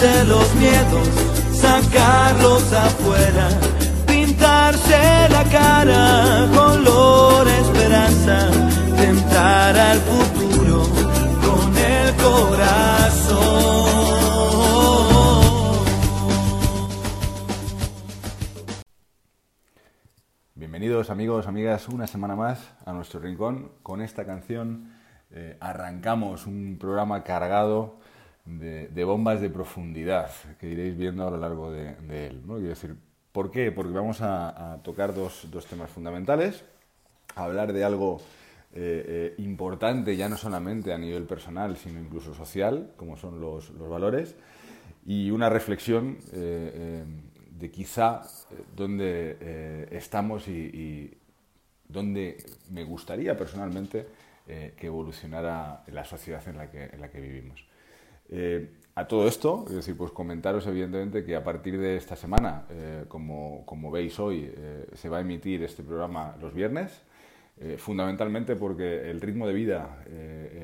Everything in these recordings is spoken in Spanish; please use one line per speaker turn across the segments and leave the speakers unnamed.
quitarse los miedos, sacarlos afuera, pintarse la cara, color esperanza, tentar al futuro con el corazón.
Bienvenidos amigos, amigas, una semana más a nuestro rincón. Con esta canción eh, arrancamos un programa cargado de, bombas de profundidad que iréis viendo a lo largo de, él. ¿no? Quiero decir, ¿por qué? Porque vamos a, tocar dos, temas fundamentales, a hablar de algo eh, eh, importante ya no solamente a nivel personal, sino incluso social, como son los, los valores, y una reflexión de quizá eh, dónde eh, estamos y, dónde me gustaría personalmente eh, que evolucionara la sociedad en la que, en la que vivimos. A todo esto, es decir, pues comentaros evidentemente que a partir de esta semana, como, como, veis hoy, se va a emitir este programa los viernes, fundamentalmente porque el ritmo de vida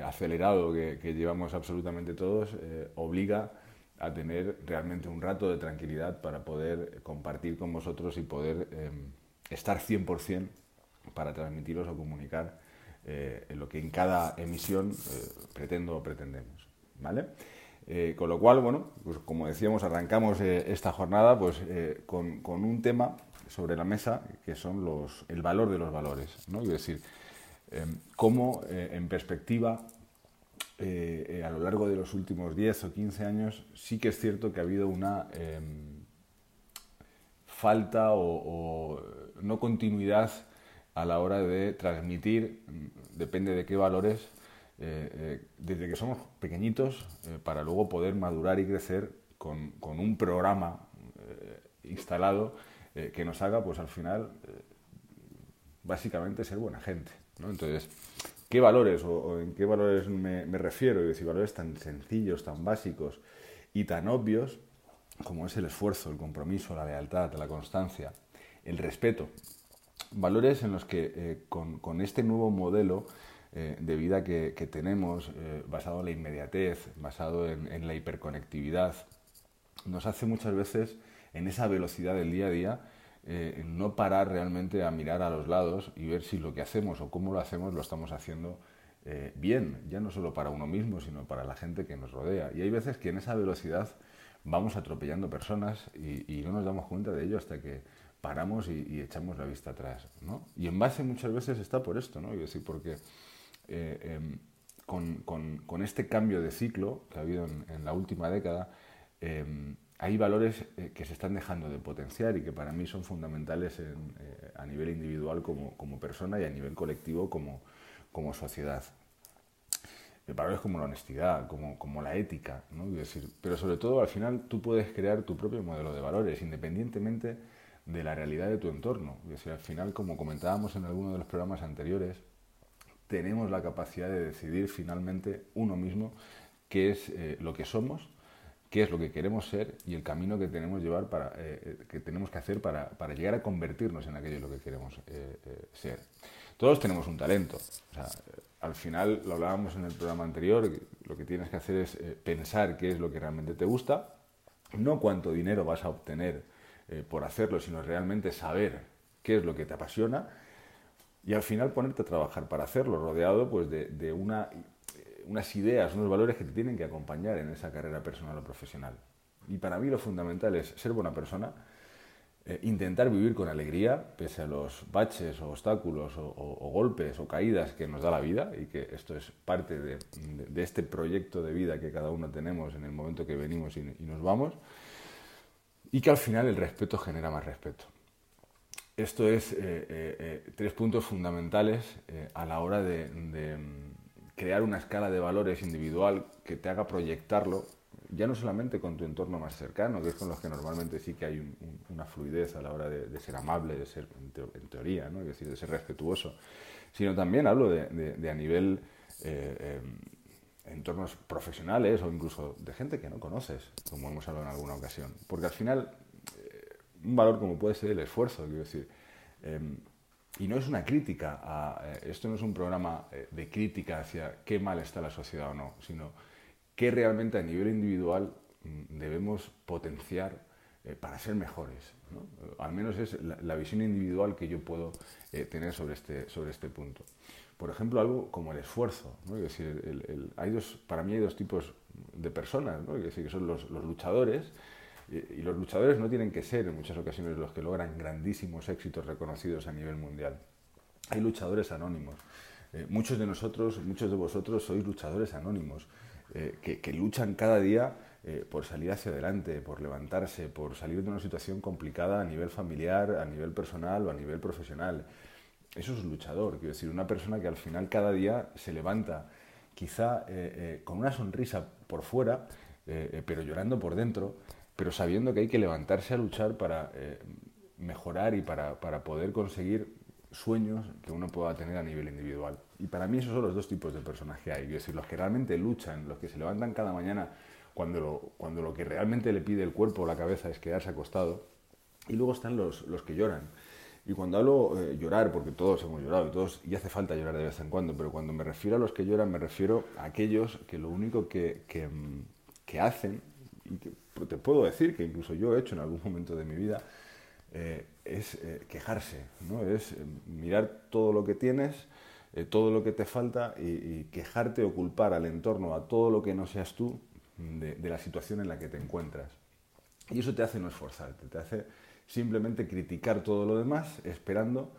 acelerado que, llevamos absolutamente todos obliga a tener realmente un rato de tranquilidad para poder compartir con vosotros y poder eh, estar 100% para transmitiros o comunicar eh, lo que en cada emisión eh, pretendo o pretendemos. ¿vale? Con lo cual, bueno, pues como decíamos, arrancamos esta jornada pues, con, con, un tema sobre la mesa que son los, el valor de los valores. ¿no? Es decir, cómo en perspectiva eh, eh, a lo largo de los últimos 10 o 15 años sí que es cierto que ha habido una em, falta o, no continuidad a la hora de transmitir, depende de qué valores, eh, desde que somos pequeñitos para luego poder madurar y crecer con, un programa instalado que nos haga, pues al final, básicamente ser buena gente. Entonces, ¿Qué valores o, en qué valores me, refiero? Y decir, valores tan sencillos, tan básicos y tan obvios como es el esfuerzo, el compromiso, la lealtad, la constancia, el respeto. Valores en los que eh, con, este nuevo modelo eh, de vida que, tenemos, eh, basado en la inmediatez, basado en, la hiperconectividad, nos hace muchas veces en esa velocidad del día a día eh, no parar realmente a mirar a los lados y ver si lo que hacemos o cómo lo hacemos lo estamos haciendo bien, ya no solo para uno mismo, sino para la gente que nos rodea. Y hay veces que en esa velocidad vamos atropellando personas y, no nos damos cuenta de ello hasta que paramos y, echamos la vista atrás. Y en base muchas veces está por esto, ¿no? decir, porque eh, em, con, este cambio de ciclo que ha habido en, la última década, em, hay valores eh, que se están dejando de potenciar y que para mí son fundamentales eh, a nivel individual como, persona y a nivel colectivo como, como sociedad. Valores como la honestidad, como, como la ética, ¿no? decir, pero sobre todo al final tú puedes crear tu propio modelo de valores independientemente de la realidad de tu entorno. Es decir, al final, como comentábamos en alguno de los programas anteriores, tenemos la capacidad de decidir finalmente uno mismo qué es eh, lo que somos qué es lo que queremos ser y el camino que tenemos, llevar para, eh, eh, que, tenemos que hacer para, para, llegar a convertirnos en aquello lo que queremos eh, ser. Todos tenemos un talento. al final, lo hablábamos en el programa anterior, lo que tienes que hacer es pensar qué es lo que realmente te gusta, no cuánto dinero vas a obtener por hacerlo, sino realmente saber qué es lo que te apasiona y al final ponerte a trabajar para hacerlo, rodeado pues, de, una unas ideas, unos valores que te tienen que acompañar en esa carrera personal o profesional. Y para mí lo fundamental es ser buena persona, eh, intentar vivir con alegría, pese a los baches o obstáculos o, golpes o caídas que nos da la vida, y que esto es parte de, este proyecto de vida que cada uno tenemos en el momento que venimos y, nos vamos, y que al final el respeto genera más respeto. Esto es tres puntos fundamentales a la hora de, mm, crear una escala de valores individual que te haga proyectarlo ya no solamente con tu entorno más cercano, que es con los que normalmente sí que hay una fluidez a la hora de, ser amable, de ser, en, teoría, ¿no? es decir, de ser respetuoso, sino también hablo de, a nivel eh, em, entornos profesionales o incluso de gente que no conoces, como hemos hablado en alguna ocasión. Porque al final, eh, un valor como puede ser el esfuerzo, quiero decir, em, y no es una crítica, a, eh, esto no es un programa de crítica hacia qué mal está la sociedad o no, sino qué realmente a nivel individual mm, debemos potenciar eh, para ser mejores. Al menos es la, visión individual que yo puedo eh, tener sobre este, sobre este punto. Por ejemplo, algo como el esfuerzo. ¿no? Es decir, hay dos, para mí hay dos tipos de personas, ¿no? decir, que son los, luchadores, y, los luchadores no tienen que ser en muchas ocasiones los que logran grandísimos éxitos reconocidos a nivel mundial. Hay luchadores anónimos. Eh, muchos de nosotros, muchos de vosotros sois luchadores anónimos. Eh, que, luchan cada día eh, por salir hacia adelante, por levantarse, por salir de una situación complicada a nivel familiar, a nivel personal o a nivel profesional. Eso es un luchador, quiero decir, una persona que al final cada día se levanta, quizá con una sonrisa por fuera, pero llorando por dentro, pero sabiendo que hay que levantarse a luchar para mejorar y para, para poder conseguir sueños que uno pueda tener a nivel individual. Y para mí esos son los dos tipos de personas que hay. Es decir, los que realmente luchan, los que se levantan cada mañana cuando lo, cuando lo que realmente le pide el cuerpo o la cabeza es quedarse acostado. Y luego están los, los que lloran. Y cuando hablo eh, llorar, porque todos hemos llorado y todos, y hace falta llorar de vez en cuando, pero cuando me refiero a los que lloran, me refiero a aquellos que lo único que, que, que hacen, y te puedo decir que incluso yo he hecho en algún momento de mi vida, eh, es eh, quejarse, ¿no? es mirar todo lo que tienes, eh, todo lo que te falta y, quejarte o culpar al entorno, a todo lo que no seas tú, de, la situación en la que te encuentras. Y eso te hace no esforzarte, te hace simplemente criticar todo lo demás, esperando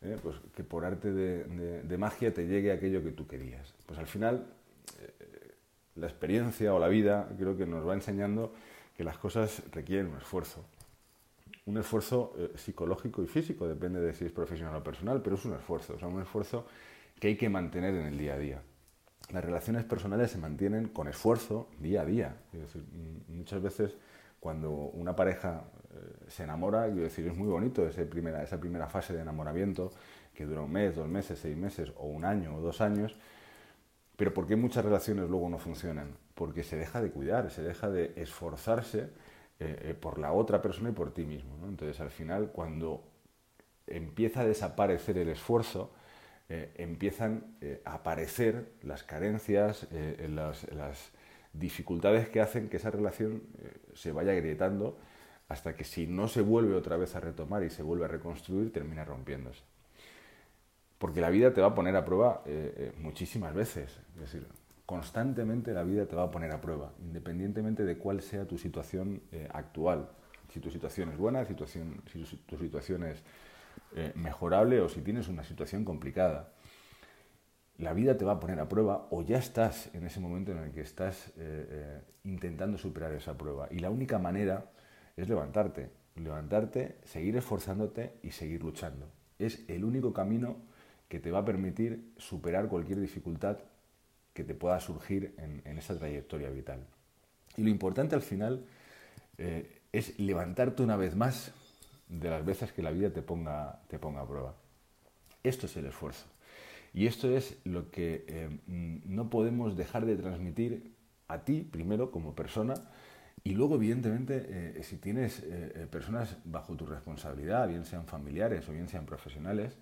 eh, pues, que por arte de, magia te llegue aquello que tú querías. Pues al final, eh, la experiencia o la vida creo que nos va enseñando que las cosas requieren un esfuerzo. Un esfuerzo psicológico y físico, depende de si es profesional o personal, pero es un esfuerzo, o sea, un esfuerzo que hay que mantener en el día a día. Las relaciones personales se mantienen con esfuerzo día a día. muchas veces cuando una pareja eh, se enamora, quiero decir, es muy bonito primera, esa primera fase de enamoramiento que dura un mes, dos meses, seis meses o un año o dos años, pero ¿por qué muchas relaciones luego no funcionan? Porque se deja de cuidar, se deja de esforzarse eh, eh, por la otra persona y por ti mismo. Entonces al final cuando empieza a desaparecer el esfuerzo, eh, empiezan a aparecer las carencias, eh, las, dificultades que hacen que esa relación se vaya agrietando hasta que si no se vuelve otra vez a retomar y se vuelve a reconstruir, termina rompiéndose. Porque la vida te va a poner a prueba muchísimas veces. Es decir, constantemente la vida te va a poner a prueba, independientemente de cuál sea tu situación actual. Si tu situación es buena, si tu situación es eh, mejorable o si tienes una situación complicada. La vida te va a poner a prueba o ya estás en ese momento en el que estás eh, eh, intentando superar esa prueba. Y la única manera es levantarte, levantarte, seguir esforzándote y seguir luchando. Es el único camino que te va a permitir superar cualquier dificultad que te pueda surgir en, esa trayectoria vital. Y lo importante al final es levantarte una vez más de las veces que la vida te ponga, te ponga a prueba. Esto es el esfuerzo. Y esto es lo que eh, no podemos dejar de transmitir a ti, primero como persona, y luego, evidentemente, eh, si tienes eh, personas bajo tu responsabilidad, bien sean familiares o bien sean profesionales,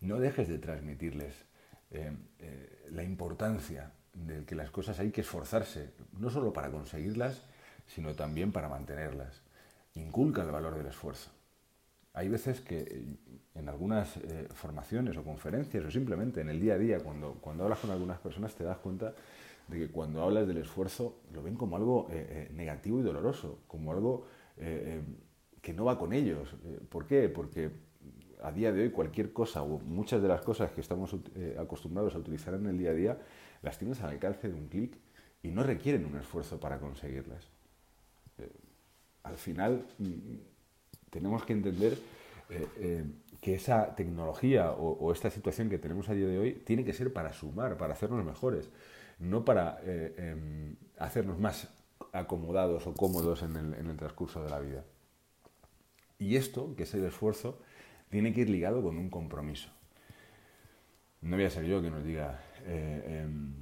no dejes de transmitirles la importancia de que las cosas hay que esforzarse, no solo para conseguirlas, sino también para mantenerlas. Inculca el valor del esfuerzo. Hay veces que eh, en algunas eh, formaciones o conferencias o simplemente en el día a día, cuando, cuando hablas con algunas personas, te das cuenta de que cuando hablas del esfuerzo lo ven como algo eh, negativo y doloroso, como algo que no va con ellos. ¿Por qué? Porque a día de hoy cualquier cosa o muchas de las cosas que estamos acostumbrados a utilizar en el día a día las tienes al alcance de un clic y no requieren un esfuerzo para conseguirlas. al final mm, tenemos que entender que esa tecnología o, esta situación que tenemos a día de hoy tiene que ser para sumar, para hacernos mejores, no para em, hacernos más acomodados o cómodos en el, transcurso de la vida. Y esto, que es el esfuerzo, tiene que ir ligado con un compromiso. No voy a ser yo que nos diga eh, em,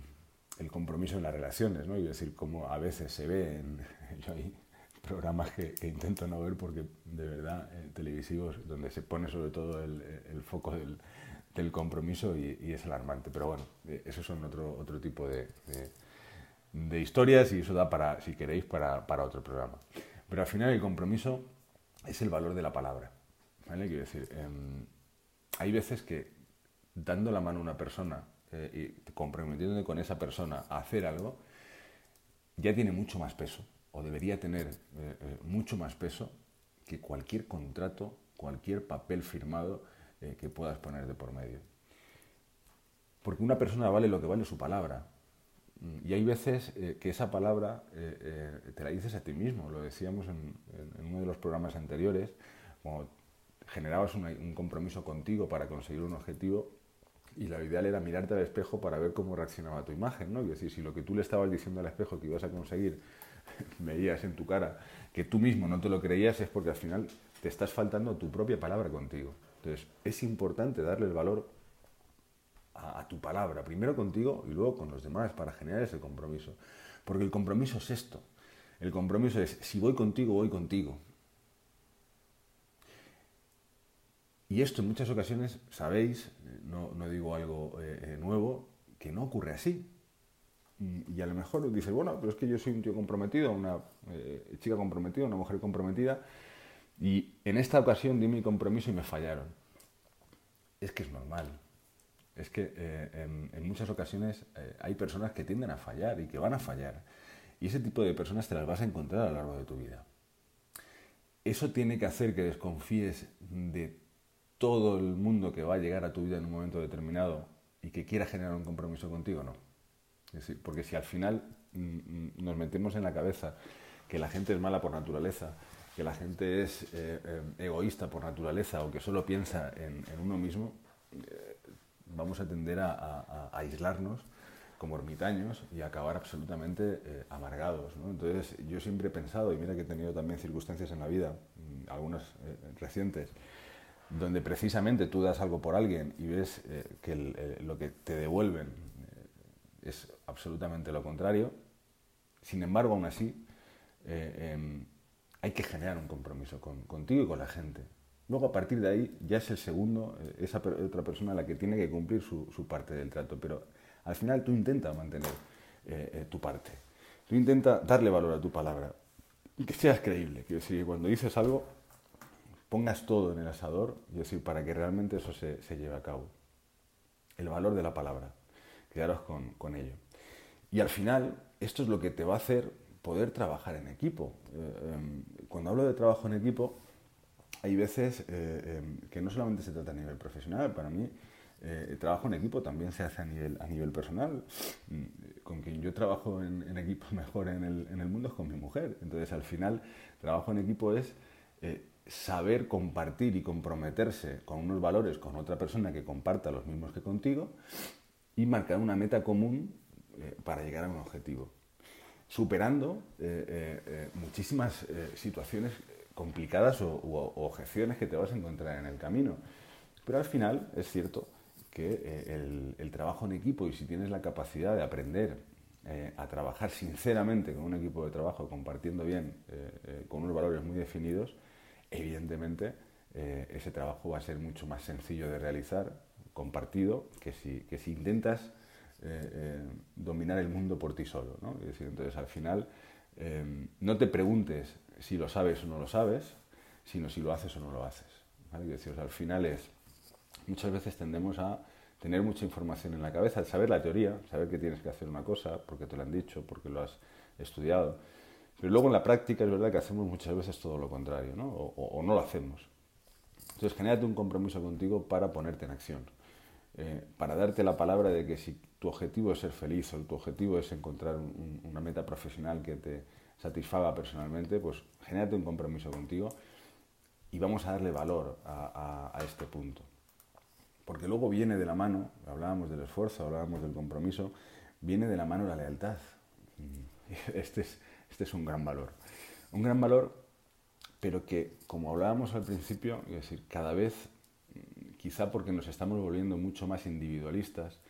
el compromiso en las relaciones, ¿no? Y decir cómo a veces se ve en, yo hay programas que, intento no ver porque de verdad eh, televisivos donde se pone sobre todo el, foco del, compromiso y, es alarmante. Pero bueno, eh, esos son otro, otro tipo de de historias y eso da para, si queréis, para, otro programa. Pero al final el compromiso es el valor de la palabra. Quiero decir, em, hay veces que dando la mano a una persona eh, y comprometiéndote con esa persona a hacer algo, ya tiene mucho más peso, o debería tener eh, eh, mucho más peso que cualquier contrato, cualquier papel firmado que puedas poner de por medio. Porque una persona vale lo que vale su palabra, y hay veces que esa palabra te la dices a ti mismo, lo decíamos en, uno de los programas anteriores, generabas un compromiso contigo para conseguir un objetivo y lo ideal era mirarte al espejo para ver cómo reaccionaba tu imagen, ¿no? Y decir, si lo que tú le estabas diciendo al espejo que ibas a conseguir veías en tu cara que tú mismo no te lo creías es porque al final te estás faltando tu propia palabra contigo. Entonces, es importante darle el valor a, tu palabra, primero contigo y luego con los demás, para generar ese compromiso. Porque el compromiso es esto. El compromiso es, si voy contigo, voy contigo. Y esto en muchas ocasiones, sabéis, no, digo algo eh, eh, nuevo, que no ocurre así. Y, a lo mejor dices, bueno, pero es que yo soy un tío comprometido, una eh, chica comprometida, una mujer comprometida, y en esta ocasión di mi compromiso y me fallaron. Es que es normal es que eh, en, muchas ocasiones hay personas que tienden a fallar y que van a fallar. Y ese tipo de personas te las vas a encontrar a lo largo de tu vida. Eso tiene que hacer que desconfíes de todo el mundo que va a llegar a tu vida en un momento determinado y que quiera generar un compromiso contigo, no. porque si al final mm, mm, nos metemos en la cabeza que la gente es mala por naturaleza, que la gente es eh, egoísta por naturaleza o que solo piensa en, uno mismo, vamos a tender a, aislarnos como ermitaños y acabar absolutamente eh, amargados. Entonces yo siempre he pensado, y mira que he tenido también circunstancias en la vida, mm, algunas eh, recientes, donde precisamente tú das algo por alguien y ves eh, que lo que te devuelven es absolutamente lo contrario. Sin embargo, aún así, em, hay que generar un compromiso contigo y con la gente. Luego, a partir de ahí, ya es el segundo, eh, esa otra persona la que tiene que cumplir su, parte del trato. Pero al final tú intentas mantener eh, eh, tu parte. Tú intentas darle valor a tu palabra y que seas creíble. Quiero decir, cuando dices algo, pongas todo en el asador, y decir, para que realmente eso se, lleve a cabo. El valor de la palabra. Quedaros con, con, ello. Y al final, esto es lo que te va a hacer poder trabajar en equipo. Em, cuando hablo de trabajo en equipo, hay veces eh, em, que no solamente se trata a nivel profesional, para mí eh, el trabajo en equipo también se hace a nivel, a nivel personal. Mm, con quien yo trabajo en, equipo mejor en el, en el, mundo es con mi mujer. Entonces al final trabajo en equipo es eh, saber compartir y comprometerse con unos valores con otra persona que comparta los mismos que contigo y marcar una meta común para llegar a un objetivo superando muchísimas situaciones complicadas o, objeciones que te vas a encontrar en el camino. Pero al final es cierto que eh, el, trabajo en equipo y si tienes la capacidad de aprender eh, a trabajar sinceramente con un equipo de trabajo, compartiendo bien, eh, con unos valores muy definidos, evidentemente ese trabajo va a ser mucho más sencillo de realizar, compartido, que si, que si intentas dominar el mundo por ti solo. ¿no? decir, entonces al final no te preguntes si lo sabes o no lo sabes, sino si lo haces o no lo haces. al final es, muchas veces tendemos a tener mucha información en la cabeza, saber la teoría, saber que tienes que hacer una cosa, porque te lo han dicho, porque lo has estudiado, pero luego en la práctica es verdad que hacemos muchas veces todo lo contrario, ¿no? O, no lo hacemos. Entonces, genérate un compromiso contigo para ponerte en acción, eh, para darte la palabra de que si tu objetivo es ser feliz o tu objetivo es encontrar una meta profesional que te, satisfaga personalmente, pues genérate un compromiso contigo y vamos a darle valor a, este punto. Porque luego viene de la mano, hablábamos del esfuerzo, hablábamos del compromiso, viene de la mano la lealtad. Este es, este es un gran valor. Un gran valor, pero que, como hablábamos al principio, es decir, cada vez, quizá porque nos estamos volviendo mucho más individualistas,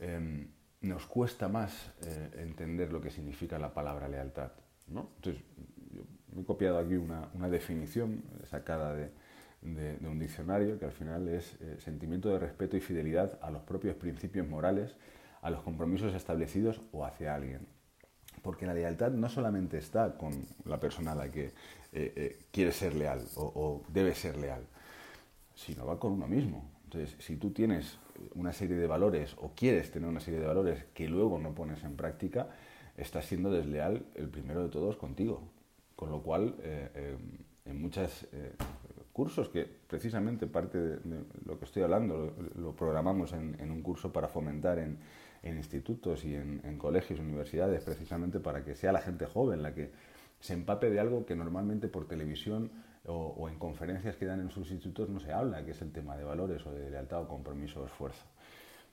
em, nos cuesta más eh, entender lo que significa la palabra lealtad. ¿no? Entonces, yo he copiado aquí una, definición sacada de, un diccionario que al final es eh, sentimiento de respeto y fidelidad a los propios principios morales, a los compromisos establecidos o hacia alguien. Porque la lealtad no solamente está con la persona a la que eh, quiere ser leal o, debe ser leal, sino va con uno mismo. Entonces, si tú tienes una serie de valores o quieres tener una serie de valores que luego no pones en práctica, estás siendo desleal el primero de todos contigo. Con lo cual, eh, eh, en muchos eh, cursos, que precisamente parte de, lo que estoy hablando lo, programamos en, un curso para fomentar en, institutos y en, colegios, universidades, precisamente para que sea la gente joven la que se empape de algo que normalmente por televisión o, en conferencias que dan en sus institutos no se habla, que es el tema de valores o de lealtad o compromiso o esfuerzo.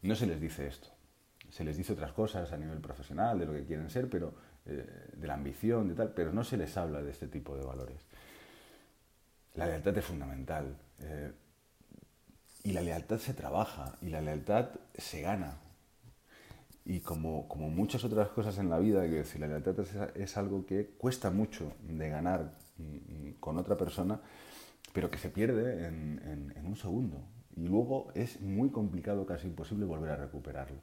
No se les dice esto. Se les dice otras cosas a nivel profesional, de lo que quieren ser, pero eh, de la ambición, de tal, pero no se les habla de este tipo de valores. La lealtad es fundamental. Eh, y la lealtad se trabaja, y la lealtad se gana. Y como, como muchas otras cosas en la vida, decir, la lealtad es algo que cuesta mucho de ganar con otra persona, pero que se pierde en, un segundo. Y luego es muy complicado, casi imposible, volver a recuperarlos.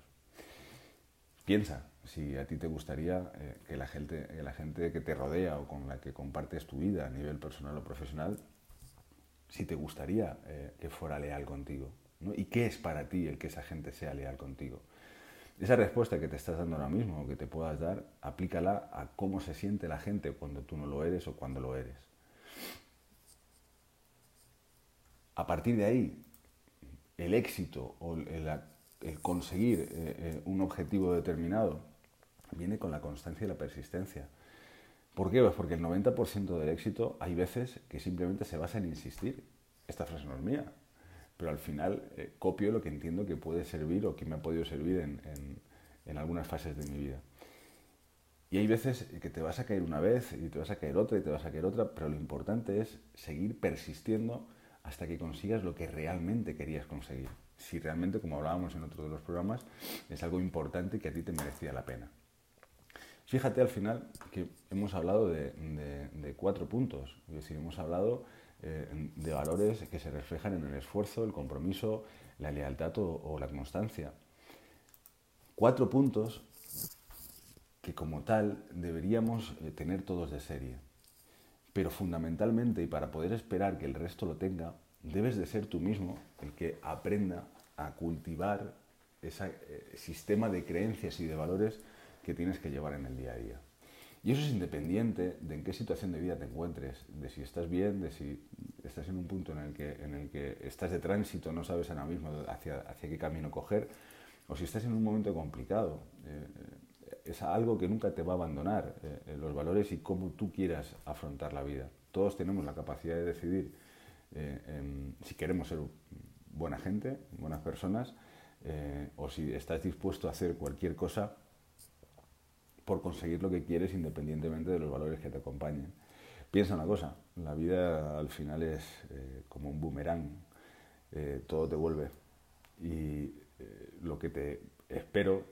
Piensa si a ti te gustaría eh, que, la gente, la gente que te rodea o con la que compartes tu vida a nivel personal o profesional, si te gustaría eh, que fuera leal contigo. ¿Y qué es para ti el que esa gente sea leal contigo? Esa respuesta que te estás dando ahora mismo o que te puedas dar, aplícala a cómo se siente la gente cuando tú no lo eres o cuando lo eres. A partir de ahí, el éxito o el, conseguir eh, eh, un objetivo determinado viene con la constancia y la persistencia. ¿Por qué? Pues porque el 90% del éxito hay veces que simplemente se basa en insistir. Esta frase no es mía, pero al final eh, copio lo que entiendo que puede servir o que me ha podido servir en, en, algunas fases de mi vida. Y hay veces que te vas a caer una vez y te vas a caer otra y te vas a caer otra, pero lo importante es seguir persistiendo hasta que consigas lo que realmente querías conseguir. Si realmente, como hablábamos en otro de los programas, es algo importante que a ti te merecía la pena. Fíjate al final que hemos hablado de, de, de cuatro puntos, es decir, hemos hablado eh, de valores que se reflejan en el esfuerzo, el compromiso, la lealtad o, la constancia. Cuatro puntos que como tal deberíamos eh, tener todos de serie. Pero fundamentalmente, y para poder esperar que el resto lo tenga, debes de ser tú mismo el que aprenda a cultivar ese eh, sistema de creencias y de valores que tienes que llevar en el día a día. Y eso es independiente de en qué situación de vida te encuentres, de si estás bien, de si estás en un punto en el que, en el que estás de tránsito, no sabes ahora mismo hacia, hacia qué camino coger, o si estás en un momento complicado. Eh, es algo que nunca te va a abandonar, eh, los valores y cómo tú quieras afrontar la vida. Todos tenemos la capacidad de decidir eh, si queremos ser buena gente, buenas personas, o si estás dispuesto a hacer cualquier cosa por conseguir lo que quieres independientemente de los valores que te acompañen. Piensa una cosa, la vida al final es eh, como un boomerang, eh, todo te vuelve. Y eh, lo que te espero,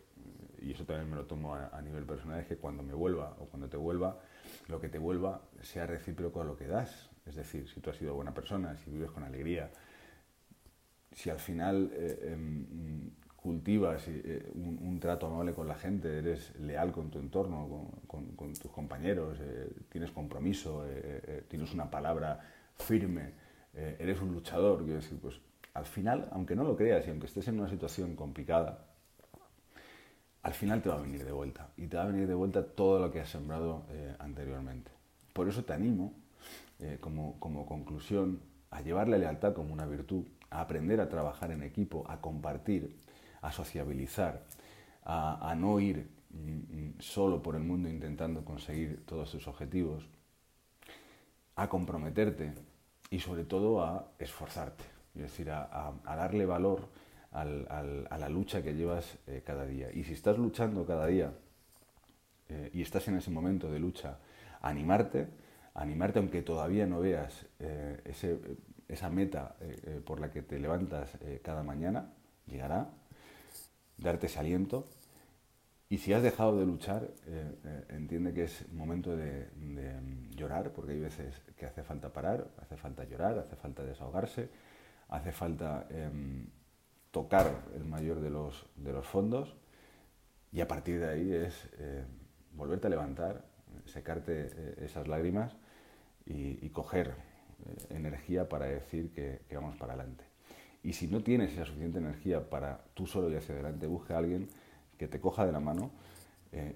y eso también me lo tomo a, nivel personal, es que cuando me vuelva o cuando te vuelva, lo que te vuelva sea recíproco a lo que das. Es decir, si tú has sido buena persona, si vives con alegría, si al final em, cultivas eh, un, trato amable con la gente, eres leal con tu entorno, con, tus compañeros, eh, tienes compromiso, eh, tienes una palabra firme, eres un luchador, quiero decir, pues al final, aunque no lo creas y aunque estés en una situación complicada, al final te va a venir de vuelta y te va a venir de vuelta todo lo que has sembrado anteriormente. Por eso te animo, como, como conclusión, a llevar la lealtad como una virtud, a aprender a trabajar en equipo, a compartir, a sociabilizar, a, no ir mm, mm, solo por el mundo intentando conseguir todos tus objetivos, a comprometerte y sobre todo a esforzarte, es decir, a, darle valor a la lucha que llevas eh, cada día. Y si estás luchando cada día eh, y estás en ese momento de lucha, animarte, animarte aunque todavía no veas eh, esa meta por la que te levantas cada mañana, llegará, darte ese aliento. Y si has dejado de luchar, entiende que es momento de, llorar, porque hay veces que hace falta parar, hace falta llorar, hace falta desahogarse, hace falta em, tocar el mayor de los, de los fondos y a partir de ahí es eh, volverte a levantar, secarte eh, esas lágrimas y, coger eh, energía para decir que, vamos para adelante. Y si no tienes esa suficiente energía para tú solo ir hacia adelante, busca a alguien que te coja de la mano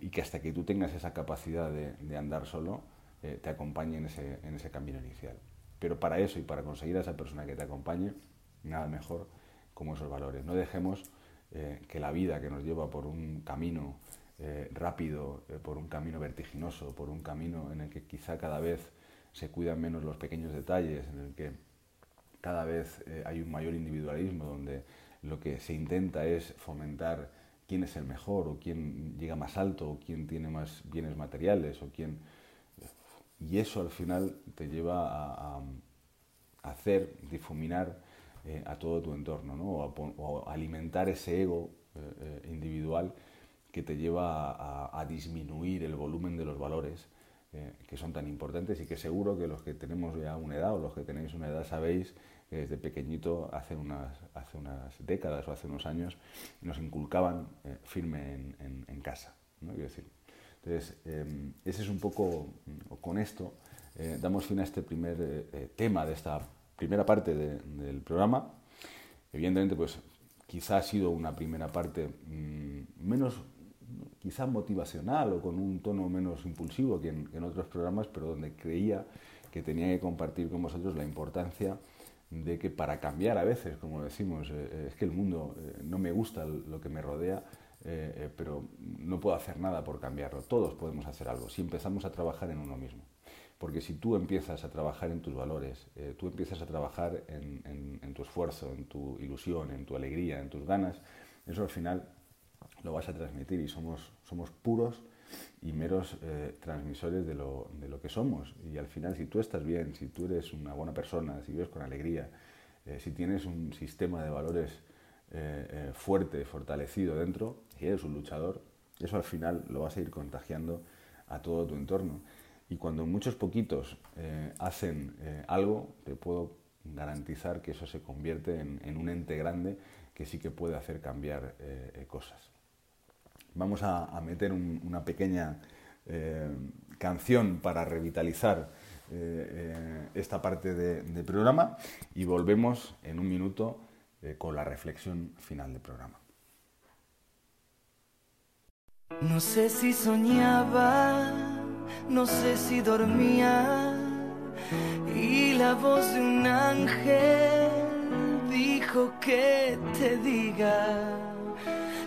y que hasta que tú tengas esa capacidad de andar solo, eh, te acompañe en ese, en ese camino inicial. Pero para eso y para conseguir a esa persona que te acompañe, nada mejor como esos valores. No dejemos eh, que la vida que nos lleva por un camino eh, rápido, por un camino vertiginoso, por un camino en el que quizá cada vez se cuidan menos los pequeños detalles, en el que cada vez hay un mayor individualismo, donde lo que se intenta es fomentar quién es el mejor o quién llega más alto o quién tiene más bienes materiales o quién y eso al final te lleva a, hacer difuminar eh, a todo tu entorno, ¿no? o, a, alimentar ese ego eh, eh, individual que te lleva a, disminuir el volumen de los valores que son tan importantes y que seguro que los que tenemos ya una edad o los que tenéis una edad sabéis que desde pequeñito, hace unas, hace unas décadas o hace unos años, nos inculcaban firme en, casa. ¿no? decir, entonces, em, ese es un poco, con esto, eh, damos fin a este primer eh, eh, tema de esta primera parte del programa. Evidentemente, pues quizá ha sido una primera parte mm, menos, quizá motivacional o con un tono menos impulsivo que en, otros programas, pero donde creía que tenía que compartir con vosotros la importancia de que para cambiar a veces, como decimos, es que el mundo no me gusta lo que me rodea, eh, eh, pero no puedo hacer nada por cambiarlo. Todos podemos hacer algo si empezamos a trabajar en uno mismo. Porque si tú empiezas a trabajar en tus valores, eh, tú empiezas a trabajar en, tu esfuerzo, en tu ilusión, en tu alegría, en tus ganas, eso al final lo vas a transmitir y somos, somos puros y meros transmisores de lo, de lo, que somos. Y al final, si tú estás bien, si tú eres una buena persona, si vives con alegría, si tienes un sistema de valores fuerte, fortalecido dentro, si eres un luchador, eso al final lo vas a ir contagiando a todo tu entorno. Y cuando muchos poquitos eh, hacen eh, algo, te puedo garantizar que eso se convierte en, un ente grande que sí que puede hacer cambiar eh, cosas. Vamos a, meter una pequeña canción para revitalizar esta parte del programa y volvemos en un minuto con la reflexión final del programa.
No sé si soñaba, no sé si dormía y la voz de un ángel dijo que te diga,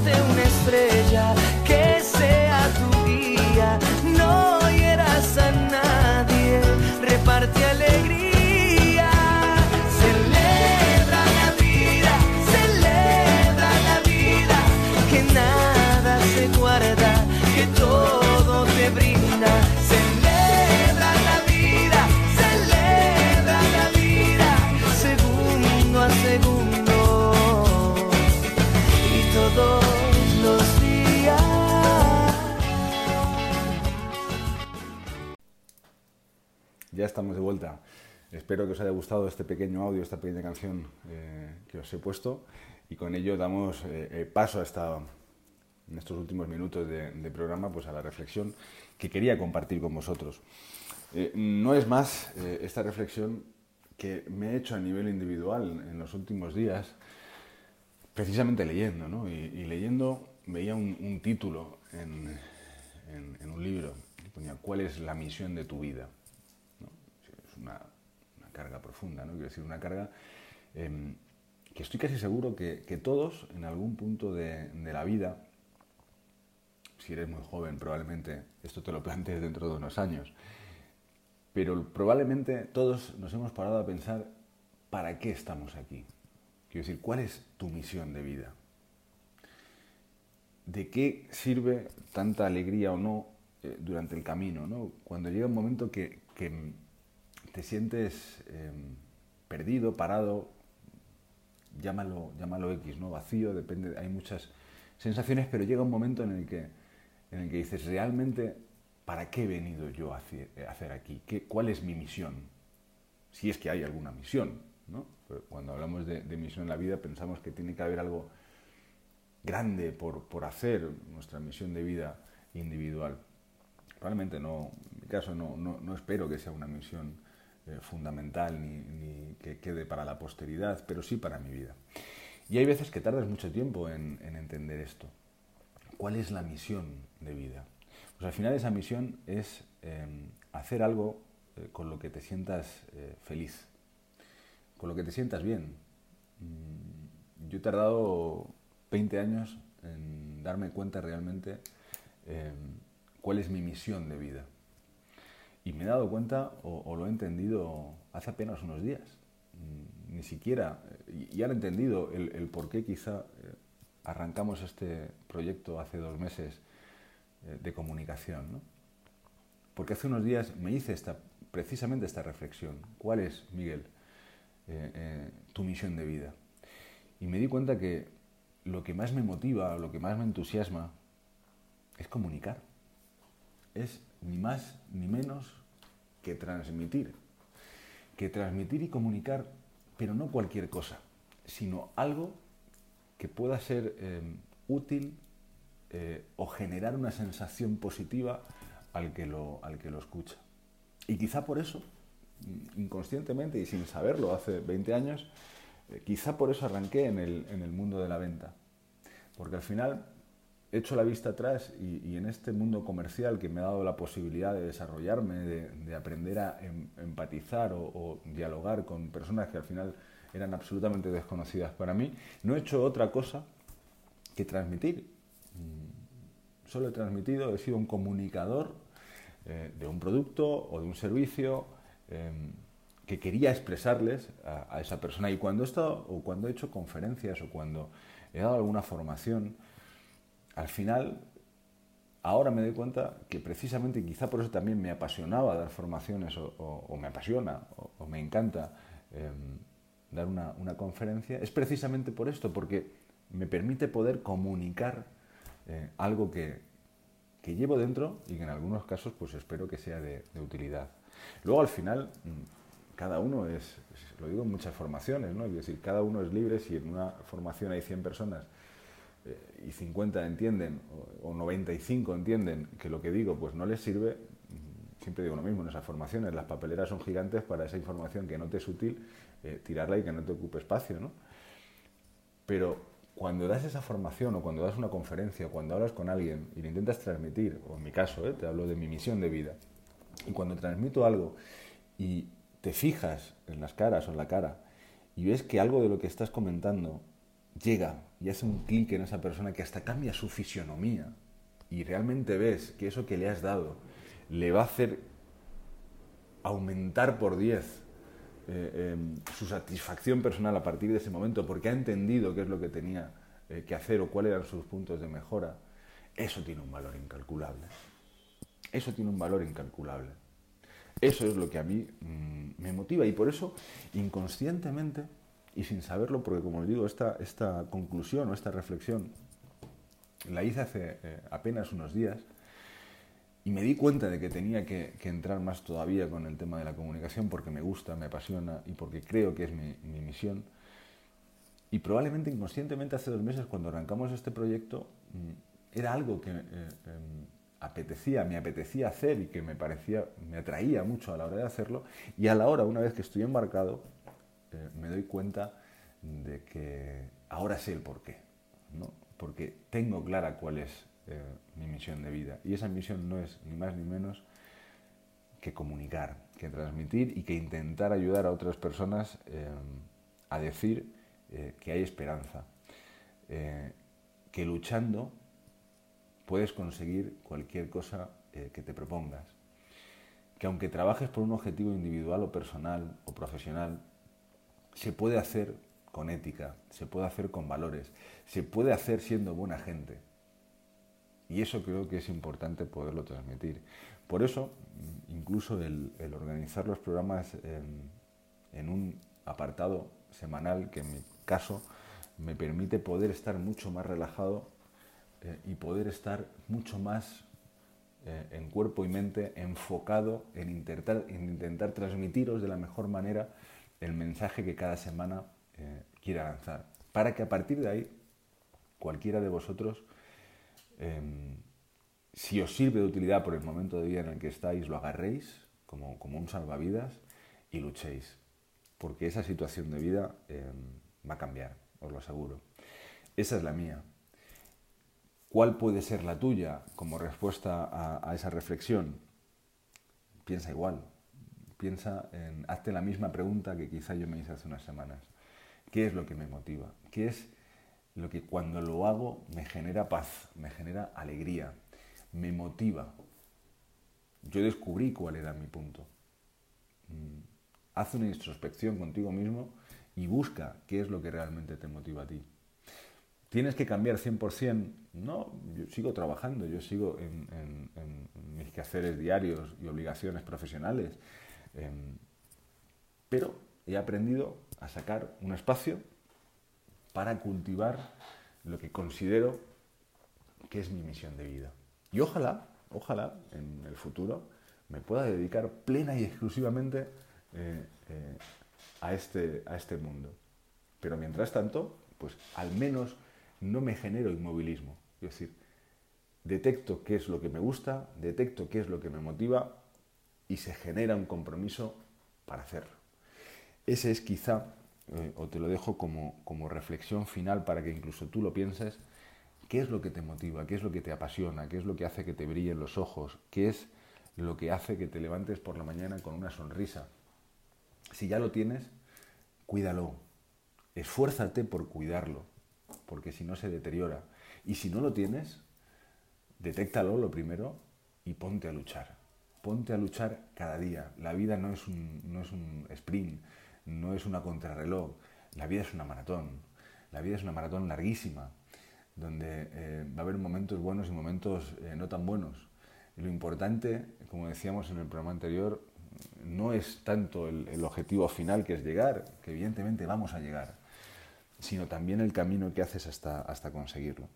Búscate una estrella
Ya estamos de vuelta. Espero que os haya gustado este pequeño audio, esta pequeña canción eh, que os he puesto y con ello damos eh, eh, paso a en estos últimos minutos de, programa pues a la reflexión que quería compartir con vosotros. no es más esta reflexión que me he hecho a nivel individual en los últimos días, precisamente leyendo, ¿no? Y, leyendo veía un, título en, un libro que ponía ¿Cuál es la misión de tu vida? Carga profunda, ¿no? Quiero decir, una carga em, que estoy casi seguro que, todos en algún punto de, la vida, si eres muy joven probablemente esto te lo plantees dentro de unos años, pero probablemente todos nos hemos parado a pensar ¿para qué estamos aquí? Quiero decir, ¿cuál es tu misión de vida? ¿De qué sirve tanta alegría o no eh, durante el camino? ¿no? Cuando llega un momento que, te sientes em, perdido, parado, llámalo, llámalo X, ¿no? vacío, depende, hay muchas sensaciones, pero llega un momento en el que, en el que dices, realmente, ¿para qué he venido yo a hacer, aquí? ¿Qué, ¿Cuál es mi misión? Si es que hay alguna misión. Cuando hablamos de, misión en la vida pensamos que tiene que haber algo grande por, hacer, nuestra misión de vida individual. Probablemente no, en mi caso no, espero que sea una misión eh, fundamental ni, que quede para la posteridad, pero sí para mi vida. Y hay veces que tardas mucho tiempo en, entender esto. ¿Cuál es la misión de vida? Pues al final esa misión es em, hacer algo eh, con lo que te sientas eh, feliz, con lo que te sientas bien. Mm, yo he tardado 20 años en darme cuenta realmente em, cuál es mi misión de vida. Y me he dado cuenta o, lo he entendido hace apenas unos días. Mm, ni siquiera, y han entendido el, por qué quizá eh, arrancamos este proyecto hace dos meses eh, de comunicación. Porque hace unos días me hice esta, precisamente esta reflexión. ¿Cuál es, Miguel? Eh, eh, tu misión de vida. Y me di cuenta que lo que más me motiva, lo que más me entusiasma, es comunicar. Es ni más ni menos que transmitir. Que transmitir y comunicar, pero no cualquier cosa, sino algo que pueda ser eh, útil o generar una sensación positiva al que, lo, al que lo escucha. Y quizá por eso inconscientemente y sin saberlo hace 20 años, eh, quizá por eso arranqué en el, en el, mundo de la venta. Porque al final he hecho la vista atrás y, en este mundo comercial que me ha dado la posibilidad de desarrollarme, de, aprender a em, empatizar o, dialogar con personas que al final eran absolutamente desconocidas para mí, no he hecho otra cosa que transmitir. Mm, solo he transmitido, he sido un comunicador eh, de un producto o de un servicio Em, que quería expresarles a, esa persona. Y cuando he, estado, o cuando he hecho conferencias o cuando he dado alguna formación, al final, ahora me doy cuenta que precisamente, quizá por eso también me apasionaba dar formaciones o, me apasiona o, me encanta em, dar una, conferencia, es precisamente por esto, porque me permite poder comunicar eh, algo que, que, llevo dentro y que en algunos casos pues espero que sea de utilidad. Luego al final, mm, cada uno es, lo digo en muchas formaciones, ¿no? Es decir, cada uno es libre si en una formación hay 100 personas eh, y 50 entienden o, 95 entienden que lo que digo pues no les sirve, mm, siempre digo lo mismo, en esas formaciones las papeleras son gigantes para esa información que no te es útil, eh, tirarla y que no te ocupe espacio, ¿no? Pero cuando das esa formación o cuando das una conferencia o cuando hablas con alguien y le intentas transmitir, o en mi caso, ¿eh? te hablo de mi misión de vida, y cuando transmito algo y te fijas en las caras o en la cara y ves que algo de lo que estás comentando llega y hace un clic en esa persona que hasta cambia su fisionomía y realmente ves que eso que le has dado le va a hacer aumentar por 10 eh, em, su satisfacción personal a partir de ese momento porque ha entendido qué es lo que tenía eh, que hacer o cuáles eran sus puntos de mejora, eso tiene un valor incalculable. Eso tiene un valor incalculable. Eso es lo que a mí mm, me motiva y por eso inconscientemente y sin saberlo, porque como les digo, esta, esta conclusión o esta reflexión la hice hace eh, apenas unos días y me di cuenta de que tenía que, entrar más todavía con el tema de la comunicación porque me gusta, me apasiona y porque creo que es mi, misión. Y probablemente inconscientemente hace dos meses cuando arrancamos este proyecto mm, era algo que... Eh, em, apetecía, me apetecía hacer y que me parecía, me atraía mucho a la hora de hacerlo, y a la hora, una vez que estoy embarcado, eh, me doy cuenta de que ahora sé el porqué, ¿no? porque tengo clara cuál es eh, mi misión de vida, y esa misión no es ni más ni menos que comunicar, que transmitir y que intentar ayudar a otras personas eh, a decir que hay esperanza, que luchando puedes conseguir cualquier cosa que te propongas. Que aunque trabajes por un objetivo individual o personal o profesional, se puede hacer con ética, se puede hacer con valores, se puede hacer siendo buena gente. Y eso creo que es importante poderlo transmitir. Por eso, incluso el, organizar los programas en, un apartado semanal, que en mi caso me permite poder estar mucho más relajado eh, y poder estar mucho más eh, en cuerpo y mente enfocado en intentar transmitiros de la mejor manera el mensaje que cada semana eh, quiera lanzar. Para que a partir de ahí, cualquiera de vosotros, em, si os sirve de utilidad por el momento de vida en el que estáis, lo agarréis como, como un salvavidas y luchéis. Porque esa situación de vida em, va a cambiar, os lo aseguro. Esa es la mía. ¿Cuál puede ser la tuya como respuesta a, esa reflexión? Piensa igual. Piensa en, hazte la misma pregunta que quizá yo me hice hace unas semanas. ¿Qué es lo que me motiva? ¿Qué es lo que cuando lo hago me genera paz, me genera alegría, me motiva? Yo descubrí cuál era mi punto. Mm, haz una introspección contigo mismo y busca qué es lo que realmente te motiva a ti. ¿Tienes que cambiar 100%? No, yo sigo trabajando, yo sigo en, mis quehaceres diarios y obligaciones profesionales. Em, pero he aprendido a sacar un espacio para cultivar lo que considero que es mi misión de vida. Y ojalá, ojalá en el futuro me pueda dedicar plena y exclusivamente eh, eh, a, este, a este mundo. Pero mientras tanto, pues al menos no me genero inmovilismo. Es decir, detecto qué es lo que me gusta, detecto qué es lo que me motiva y se genera un compromiso para hacerlo. Ese es quizá, eh, o te lo dejo como, como reflexión final para que incluso tú lo pienses, qué es lo que te motiva, qué es lo que te apasiona, qué es lo que hace que te brillen los ojos, qué es lo que hace que te levantes por la mañana con una sonrisa. Si ya lo tienes, cuídalo, esfuérzate por cuidarlo, porque si no se deteriora. Y si no lo tienes, detéctalo lo primero y ponte a luchar. Ponte a luchar cada día. La vida no es un, no es un sprint, no es una contrarreloj. La vida es una maratón. La vida es una maratón larguísima, donde eh, va a haber momentos buenos y momentos eh, no tan buenos. Y lo importante, como decíamos en el programa anterior, no es tanto el, el objetivo final que es llegar, que evidentemente vamos a llegar, sino también el camino que haces hasta, hasta conseguirlo.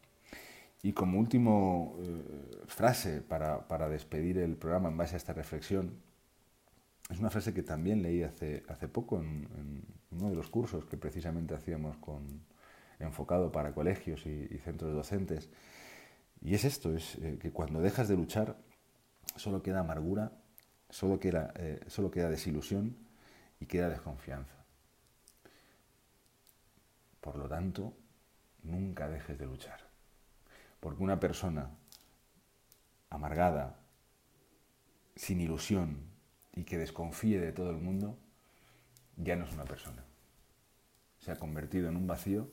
Y como último eh, frase para, para, despedir el programa en base a esta reflexión, es una frase que también leí hace, hace poco en, uno de los cursos que precisamente hacíamos con, enfocado para colegios y, centros docentes. Y es esto, es eh, que cuando dejas de luchar solo queda amargura, solo queda, eh, solo queda desilusión y queda desconfianza. Por lo tanto, nunca dejes de luchar. Porque una persona amargada, sin ilusión y que desconfíe de todo el mundo, ya no es una persona. Se ha convertido en un vacío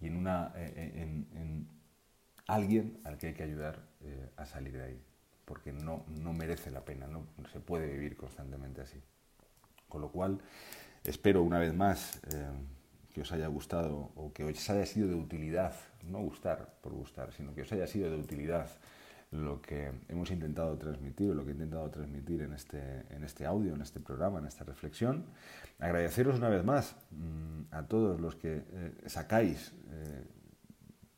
y en, una, eh, eh, en, alguien al que hay que ayudar eh, a salir de ahí. Porque no, no merece la pena, no se puede vivir constantemente así. Con lo cual, espero una vez más que os haya gustado o que os haya sido de utilidad, no gustar por gustar, sino que os haya sido de utilidad lo que hemos intentado transmitir, lo que he intentado transmitir en este, en este audio, en este programa, en esta reflexión. Agradeceros una vez más mm, a todos los que eh, sacáis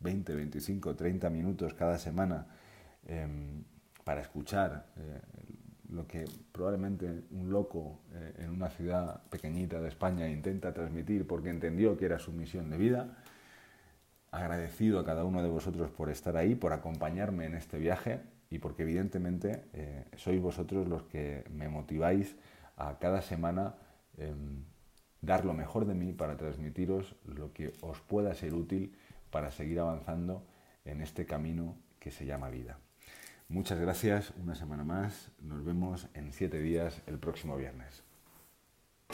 20, 25, 30 minutos cada semana em, para escuchar eh, lo que probablemente un loco eh, en una ciudad pequeñita de España intenta transmitir porque entendió que era su misión de vida. Agradecido a cada uno de vosotros por estar ahí, por acompañarme en este viaje y porque evidentemente eh, sois vosotros los que me motiváis a cada semana em, dar lo mejor de mí para transmitiros lo que os pueda ser útil para seguir avanzando en este camino que se llama vida. Muchas gracias, una semana más, nos vemos en siete días el próximo viernes.